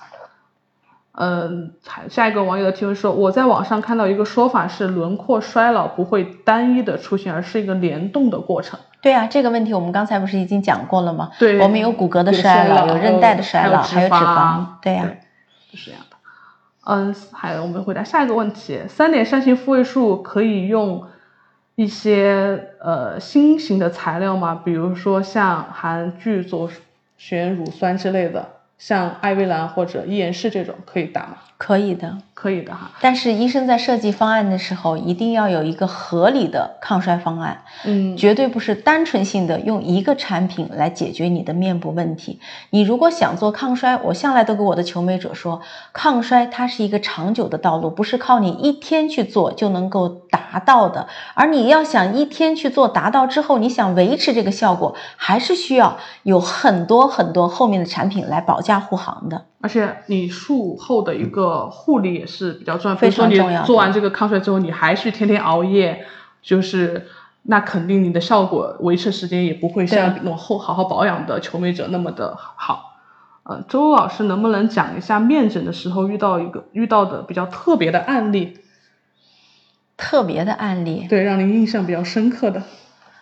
嗯，下一个网友的提问说，我在网上看到一个说法是，轮廓衰老不会单一的出现，而是一个联动的过程。对啊，这个问题我们刚才不是已经讲过了吗？对，我们有骨骼的衰老，有韧带的衰老，还有脂肪。对呀，是这样的。嗯，还有我们回答下一个问题：三点三型复位术可以用一些呃新型的材料嘛？比如说像含聚左旋乳酸之类的。像艾薇兰或者伊颜氏这种可以打吗？可以的，可以的哈。但是医生在设计方案的时候，一定要有一个合理的抗衰方案，嗯，绝对不是单纯性的用一个产品来解决你的面部问题。你如果想做抗衰，我向来都跟我的求美者说，抗衰它是一个长久的道路，不是靠你一天去做就能够达到的。而你要想一天去做达到之后，你想维持这个效果，还是需要有很多很多后面的产品来保驾护航的。而且你术后的一个护理也是比较重要，非常重要。做完这个抗衰之后，你还是天天熬夜，就是那肯定你的效果维持时间也不会像那种后好好保养的求美者那么的好。呃，周老师能不能讲一下面诊的时候遇到一个遇到的比较特别的案例？特别的案例，对，让您印象比较深刻的。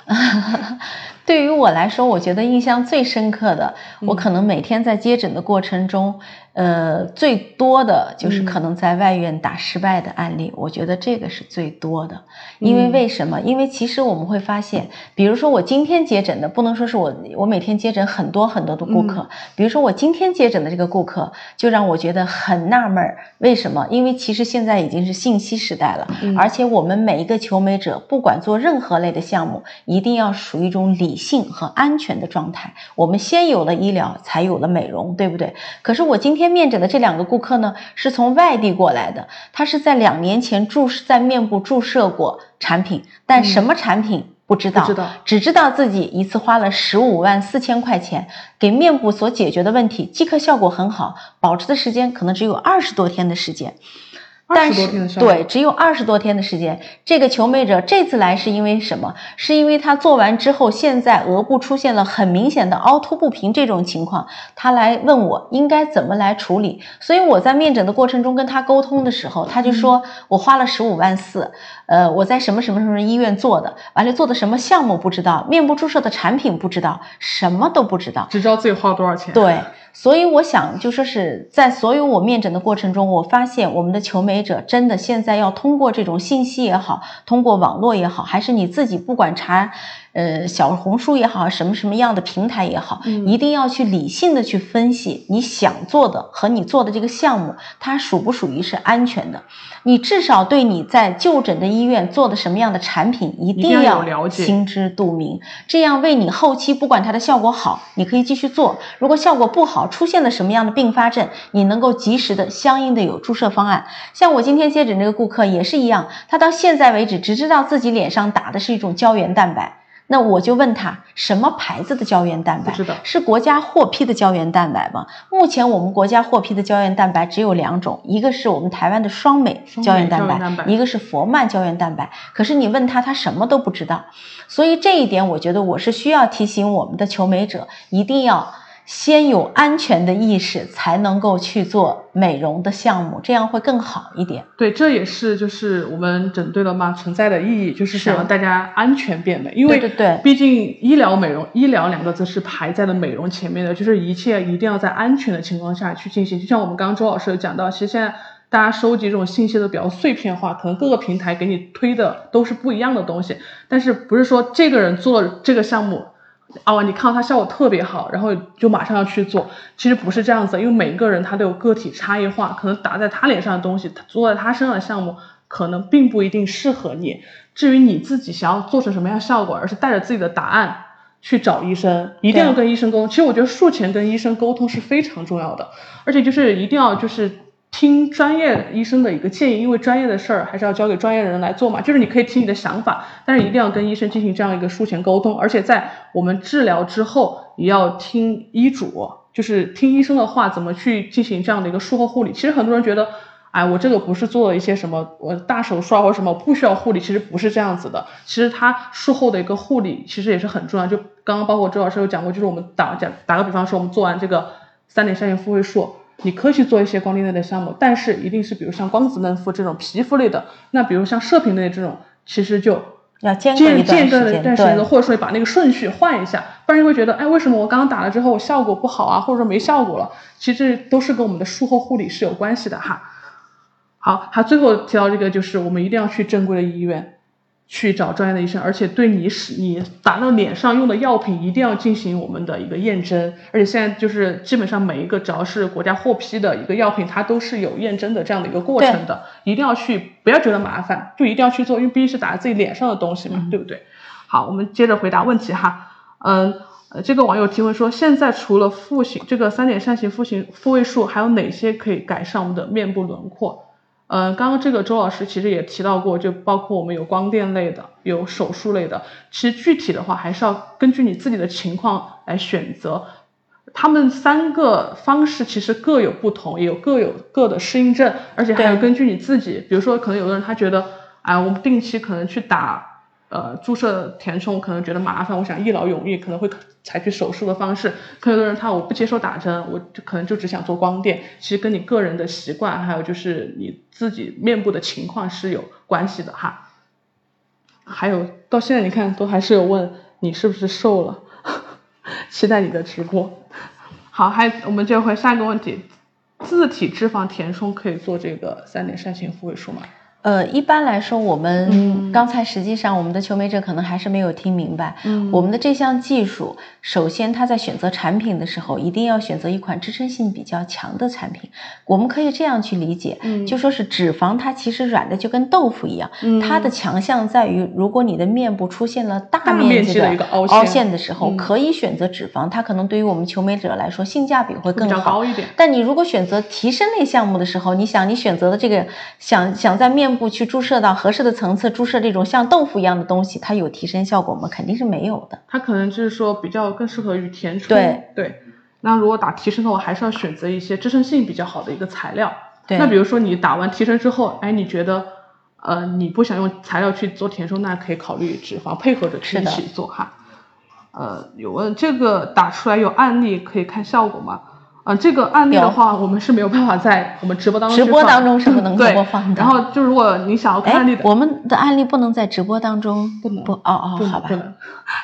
<laughs> 对于我来说，我觉得印象最深刻的，我可能每天在接诊的过程中。呃，最多的就是可能在外院打失败的案例，我觉得这个是最多的。因为为什么？因为其实我们会发现，比如说我今天接诊的，不能说是我我每天接诊很多很多的顾客。比如说我今天接诊的这个顾客，就让我觉得很纳闷儿。为什么？因为其实现在已经是信息时代了，而且我们每一个求美者，不管做任何类的项目，一定要属于一种理性和安全的状态。我们先有了医疗，才有了美容，对不对？可是我今天。面诊的这两个顾客呢，是从外地过来的。他是在两年前注射在面部注射过产品，但什么产品不知道，只知道自己一次花了十五万四千块钱，给面部所解决的问题，即刻效果很好，保持的时间可能只有二十多天的时间。但是对，只有二十多天的时间。这个求美者这次来是因为什么？是因为他做完之后，现在额部出现了很明显的凹凸不平这种情况，他来问我应该怎么来处理。所以我在面诊的过程中跟他沟通的时候，他就说我花了十五万四，呃，我在什么什么什么医院做的，完了做的什么项目不知道，面部注射的产品不知道，什么都不知道，只知道自己花了多少钱。对。所以我想就说是在所有我面诊的过程中，我发现我们的求美者真的现在要通过这种信息也好，通过网络也好，还是你自己不管查。呃，小红书也好，什么什么样的平台也好，一定要去理性的去分析你想做的和你做的这个项目，它属不属于是安全的。你至少对你在就诊的医院做的什么样的产品，一定要心知肚明。这样为你后期不管它的效果好，你可以继续做；如果效果不好，出现了什么样的并发症，你能够及时的相应的有注射方案。像我今天接诊这个顾客也是一样，他到现在为止只知道自己脸上打的是一种胶原蛋白。那我就问他什么牌子的胶原蛋白？是国家获批的胶原蛋白吗？目前我们国家获批的胶原蛋白只有两种，一个是我们台湾的双美胶原蛋白，一个是佛曼胶原蛋白。可是你问他，他什么都不知道。所以这一点，我觉得我是需要提醒我们的求美者，一定要。先有安全的意识，才能够去做美容的项目，这样会更好一点。对，这也是就是我们整对了吗存在的意义，就是想让大家安全变美。因为对对，毕竟医疗美容，医疗两个字是排在了美容前面的，就是一切一定要在安全的情况下去进行。就像我们刚刚周老师有讲到，其实现在大家收集这种信息都比较碎片化，可能各个平台给你推的都是不一样的东西，但是不是说这个人做了这个项目。哦，你看到它效果特别好，然后就马上要去做，其实不是这样子，因为每个人他都有个体差异化，可能打在他脸上的东西，做在他身上的项目，可能并不一定适合你。至于你自己想要做成什么样效果，而是带着自己的答案去找医生，一定要跟医生沟通。其实我觉得术前跟医生沟通是非常重要的，而且就是一定要就是。听专业医生的一个建议，因为专业的事儿还是要交给专业的人来做嘛。就是你可以听你的想法，但是一定要跟医生进行这样一个术前沟通，而且在我们治疗之后也要听医嘱，就是听医生的话，怎么去进行这样的一个术后护理。其实很多人觉得，哎，我这个不是做了一些什么我大手术啊或者什么不需要护理，其实不是这样子的。其实它术后的一个护理其实也是很重要。就刚刚包括周老师有讲过，就是我们打讲打个比方说，我们做完这个三点三线复位术，你可以去做一些光电类的项目，但是一定是比如像光子嫩肤这种皮肤类的，那比如像射频类这种，其实就。要间隔一段时间，或者说把那个顺序换一下，不然你会觉得，哎，为什么我刚刚打了之后效果不好啊，或者说没效果了？其实都是跟我们的术后护理是有关系的哈。好，他最后提到这个，就是我们一定要去正规的医院。去找专业的医生，而且对你使你打到脸上用的药品一定要进行我们的一个验证，而且现在就是基本上每一个只要是国家获批的一个药品，它都是有验证的这样的一个过程的，一定要去，不要觉得麻烦，就一定要去做，因为毕竟是打在自己脸上的东西嘛，对不对？好，我们接着回答问题哈，嗯，呃，这个网友提问说，现在除了复形这个三点扇形复形复位术，还有哪些可以改善我们的面部轮廓？嗯，刚刚这个周老师其实也提到过，就包括我们有光电类的，有手术类的。其实具体的话，还是要根据你自己的情况来选择。他们三个方式其实各有不同，也有各有各的适应症，而且还要根据你自己。比如说，可能有的人他觉得，哎，我们定期可能去打。呃，注射填充可能觉得麻烦，我想一劳永逸，可能会采取手术的方式。可有的人他我不接受打针，我就可能就只想做光电。其实跟你个人的习惯，还有就是你自己面部的情况是有关系的哈。还有到现在你看都还是有问你是不是瘦了，<laughs> 期待你的直播。好，还我们接回下一个问题，自体脂肪填充可以做这个三点扇形复位术吗？呃，一般来说，我们刚才实际上我们的求美者可能还是没有听明白。嗯，我们的这项技术，首先他在选择产品的时候，一定要选择一款支撑性比较强的产品。我们可以这样去理解，就说是脂肪它其实软的就跟豆腐一样，它的强项在于，如果你的面部出现了大面积的凹陷的时候，可以选择脂肪，它可能对于我们求美者来说性价比会更好一点。但你如果选择提升类项目的时候，你想你选择的这个想想在面部去注射到合适的层次，注射这种像豆腐一样的东西，它有提升效果吗？肯定是没有的。它可能就是说比较更适合于填充。对对。那如果打提升的话，还是要选择一些支撑性比较好的一个材料。对。那比如说你打完提升之后，哎，你觉得呃你不想用材料去做填充，那可以考虑脂肪配合着一起做哈。呃，有问这个打出来有案例可以看效果吗？啊，这个案例的话，我们是没有办法在我们直播当中直播当中是不能播放的。然后就如果你想要看案例的，我们的案例不能在直播当中不能不哦哦，好吧。不能。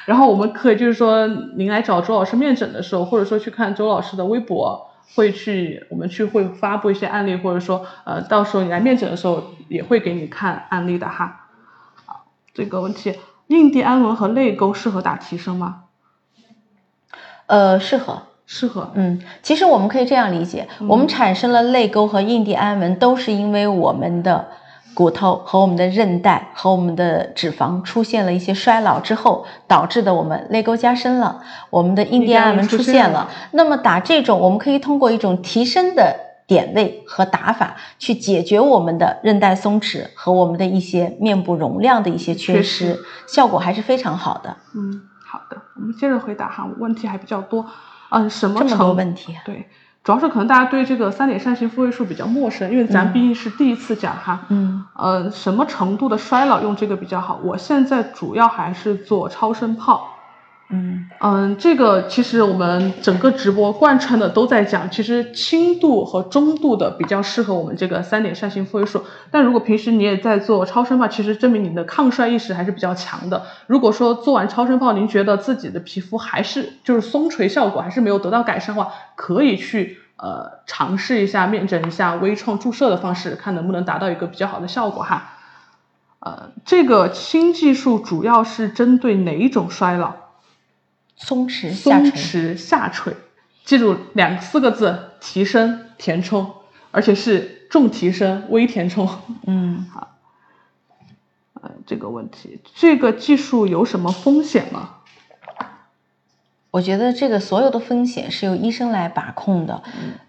然后我们可以就是说，您来找周老师面诊的时候，或者说去看周老师的微博，会去我们去会发布一些案例，或者说呃，到时候你来面诊的时候也会给你看案例的哈。好，这个问题，印第安纹和泪沟适合打提升吗？呃，适合。适合，嗯，其实我们可以这样理解，我们产生了泪沟和印第安纹，都是因为我们的骨头和我们的韧带和我们的脂肪出现了一些衰老之后导致的，我们泪沟加深了，我们的印第安纹出现了。那么打这种，我们可以通过一种提升的点位和打法，去解决我们的韧带松弛和我们的一些面部容量的一些缺失，效果还是非常好的。嗯，好的，我们接着回答哈，问题还比较多。嗯，什么程度问题？对，主要是可能大家对这个三点扇形复位术比较陌生，因为咱毕竟是第一次讲哈。嗯。呃，什么程度的衰老用这个比较好？我现在主要还是做超声炮。嗯嗯，这个其实我们整个直播贯穿的都在讲，其实轻度和中度的比较适合我们这个三点扇形复位术。但如果平时你也在做超声炮，其实证明你的抗衰意识还是比较强的。如果说做完超声炮，您觉得自己的皮肤还是就是松垂效果还是没有得到改善的话，可以去呃尝试一下面诊一下微创注射的方式，看能不能达到一个比较好的效果哈。呃，这个新技术主要是针对哪一种衰老？松弛下垂，松弛下垂，记住两四个字：提升填充，而且是重提升微填充。嗯，<laughs> 好。呃，这个问题，这个技术有什么风险吗？我觉得这个所有的风险是由医生来把控的，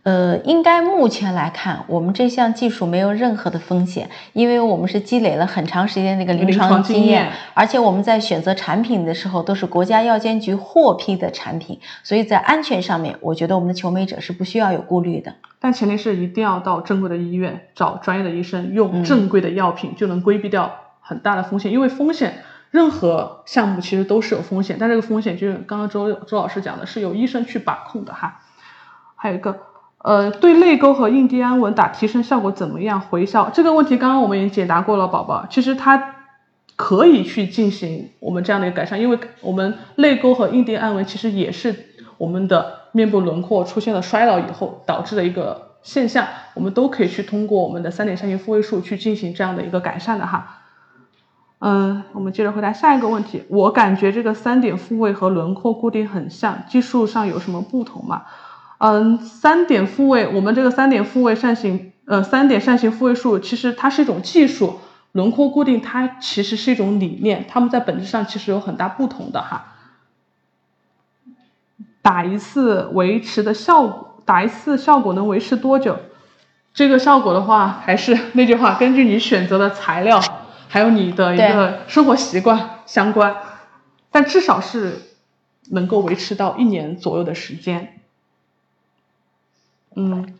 呃，应该目前来看，我们这项技术没有任何的风险，因为我们是积累了很长时间的一个临床经验，而且我们在选择产品的时候都是国家药监局获批的产品，所以在安全上面，我觉得我们的求美者是不需要有顾虑的。但前提是一定要到正规的医院找专业的医生，用正规的药品，就能规避掉很大的风险，因为风险。任何项目其实都是有风险，但这个风险就是刚刚周周老师讲的，是由医生去把控的哈。还有一个，呃，对泪沟和印第安纹打提升效果怎么样？回效这个问题，刚刚我们也解答过了，宝宝，其实它可以去进行我们这样的一个改善，因为我们泪沟和印第安纹其实也是我们的面部轮廓出现了衰老以后导致的一个现象，我们都可以去通过我们的三点三型复位术去进行这样的一个改善的哈。嗯，我们接着回答下一个问题。我感觉这个三点复位和轮廓固定很像，技术上有什么不同吗？嗯，三点复位，我们这个三点复位扇形，呃，三点扇形复位术，其实它是一种技术，轮廓固定它其实是一种理念，它们在本质上其实有很大不同的哈。打一次维持的效果，打一次效果能维持多久？这个效果的话，还是那句话，根据你选择的材料。还有你的一个生活习惯相关，但至少是能够维持到一年左右的时间。嗯，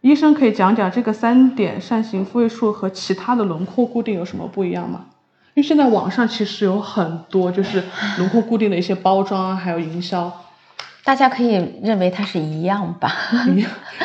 医生可以讲讲这个三点扇形复位术和其他的轮廓固定有什么不一样吗？因为现在网上其实有很多就是轮廓固定的一些包装啊，还有营销。大家可以认为它是一样吧，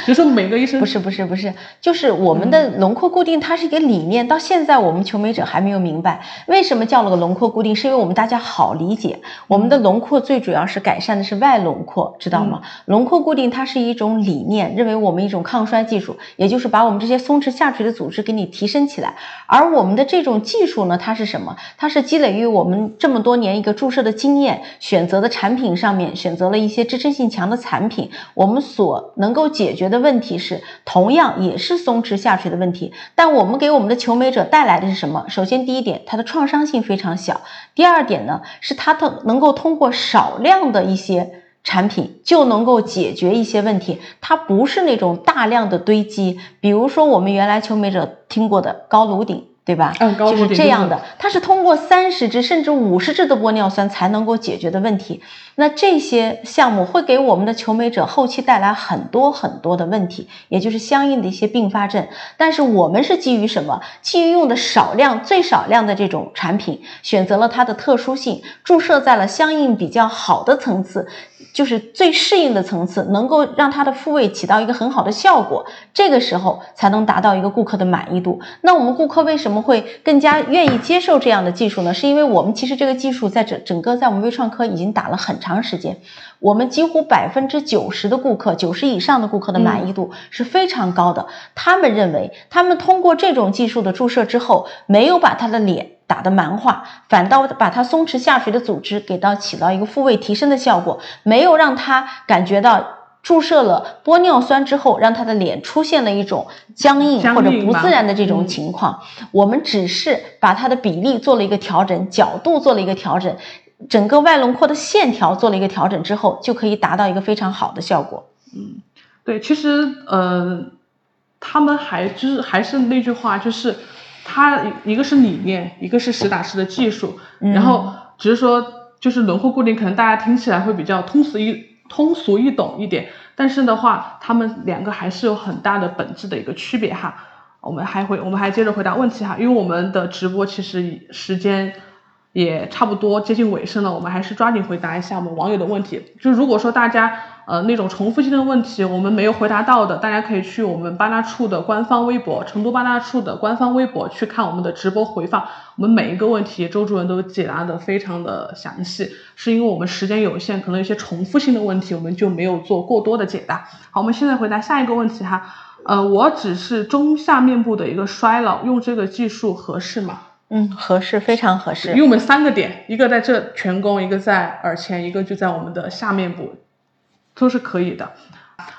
就说每个医生不是不是不是，就是我们的轮廓固定，它是一个理念。到现在我们求美者还没有明白为什么叫了个轮廓固定，是因为我们大家好理解。我们的轮廓最主要是改善的是外轮廓，知道吗？轮廓固定它是一种理念，认为我们一种抗衰技术，也就是把我们这些松弛下垂的组织给你提升起来。而我们的这种技术呢，它是什么？它是积累于我们这么多年一个注射的经验，选择的产品上面选择了一些。支撑性强的产品，我们所能够解决的问题是，同样也是松弛下垂的问题。但我们给我们的求美者带来的是什么？首先，第一点，它的创伤性非常小；第二点呢，是它的能够通过少量的一些产品就能够解决一些问题。它不是那种大量的堆积，比如说我们原来求美者听过的高颅顶。对吧？嗯，就是这样的，它是通过三十支甚至五十支的玻尿酸才能够解决的问题。那这些项目会给我们的求美者后期带来很多很多的问题，也就是相应的一些并发症。但是我们是基于什么？基于用的少量、最少量的这种产品，选择了它的特殊性，注射在了相应比较好的层次。就是最适应的层次，能够让它的复位起到一个很好的效果，这个时候才能达到一个顾客的满意度。那我们顾客为什么会更加愿意接受这样的技术呢？是因为我们其实这个技术在整整个在我们微创科已经打了很长时间，我们几乎百分之九十的顾客，九十以上的顾客的满意度是非常高的。他们认为，他们通过这种技术的注射之后，没有把他的脸。打的蛮化，反倒把它松弛下垂的组织给到起到一个复位提升的效果，没有让他感觉到注射了玻尿酸之后，让他的脸出现了一种僵硬或者不自然的这种情况。我们只是把它的比例做了一个调整，角度做了一个调整，整个外轮廓的线条做了一个调整之后，就可以达到一个非常好的效果。嗯，对，其实呃，他们还就是还是那句话，就是。它一个是理念，一个是实打实的技术，然后只是说就是轮廓固定，可能大家听起来会比较通俗易通俗易懂一点，但是的话，他们两个还是有很大的本质的一个区别哈。我们还会，我们还接着回答问题哈，因为我们的直播其实时间。也差不多接近尾声了，我们还是抓紧回答一下我们网友的问题。就如果说大家呃那种重复性的问题我们没有回答到的，大家可以去我们八大处的官方微博，成都八大处的官方微博去看我们的直播回放。我们每一个问题周主任都解答的非常的详细，是因为我们时间有限，可能有些重复性的问题我们就没有做过多的解答。好，我们现在回答下一个问题哈，呃，我只是中下面部的一个衰老，用这个技术合适吗？嗯，合适，非常合适。因为我们三个点，一个在这颧弓，一个在耳前，一个就在我们的下面部，都是可以的。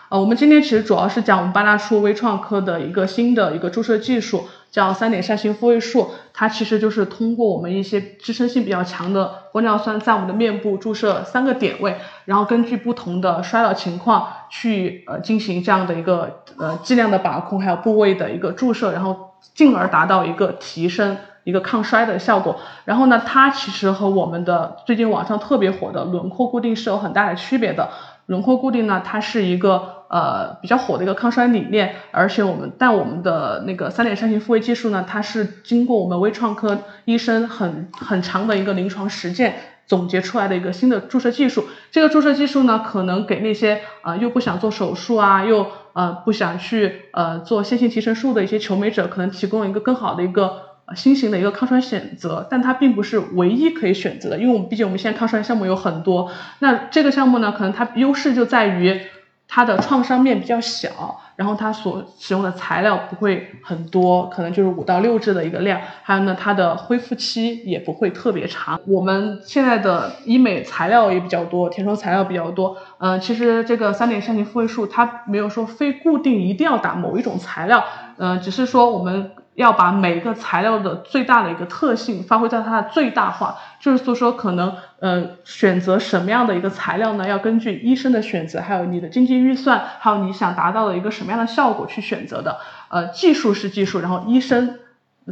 呃，我们今天其实主要是讲我们八大处微创科的一个新的一个注射技术，叫三点扇形复位术。它其实就是通过我们一些支撑性比较强的玻尿酸，在我们的面部注射三个点位，然后根据不同的衰老情况去呃进行这样的一个呃剂量的把控，还有部位的一个注射，然后进而达到一个提升。一个抗衰的效果，然后呢，它其实和我们的最近网上特别火的轮廓固定是有很大的区别的。轮廓固定呢，它是一个呃比较火的一个抗衰理念，而且我们但我们的那个三点三型复位技术呢，它是经过我们微创科医生很很长的一个临床实践总结出来的一个新的注射技术。这个注射技术呢，可能给那些呃又不想做手术啊，又呃不想去呃做线性提升术的一些求美者，可能提供一个更好的一个。新型的一个抗衰选择，但它并不是唯一可以选择的，因为我们毕竟我们现在抗衰项目有很多。那这个项目呢，可能它优势就在于它的创伤面比较小，然后它所使用的材料不会很多，可能就是五到六支的一个量。还有呢，它的恢复期也不会特别长。我们现在的医美材料也比较多，填充材料比较多。嗯，其实这个三点扇形复位术它没有说非固定一定要打某一种材料，嗯，只是说我们。要把每个材料的最大的一个特性发挥到它的最大化，就是说可能呃选择什么样的一个材料呢？要根据医生的选择，还有你的经济预算，还有你想达到的一个什么样的效果去选择的。呃，技术是技术，然后医生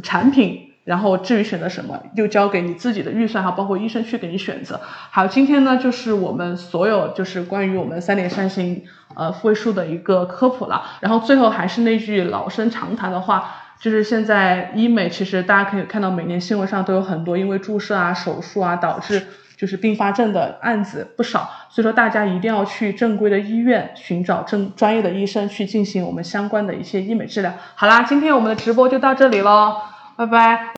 产品，然后至于选择什么，又交给你自己的预算，还有包括医生去给你选择。好，今天呢就是我们所有就是关于我们三点三型呃复位术的一个科普了。然后最后还是那句老生常谈的话。就是现在医美，其实大家可以看到，每年新闻上都有很多因为注射啊、手术啊导致就是并发症的案子不少，所以说大家一定要去正规的医院寻找正专业的医生去进行我们相关的一些医美治疗。好啦，今天我们的直播就到这里喽，拜拜。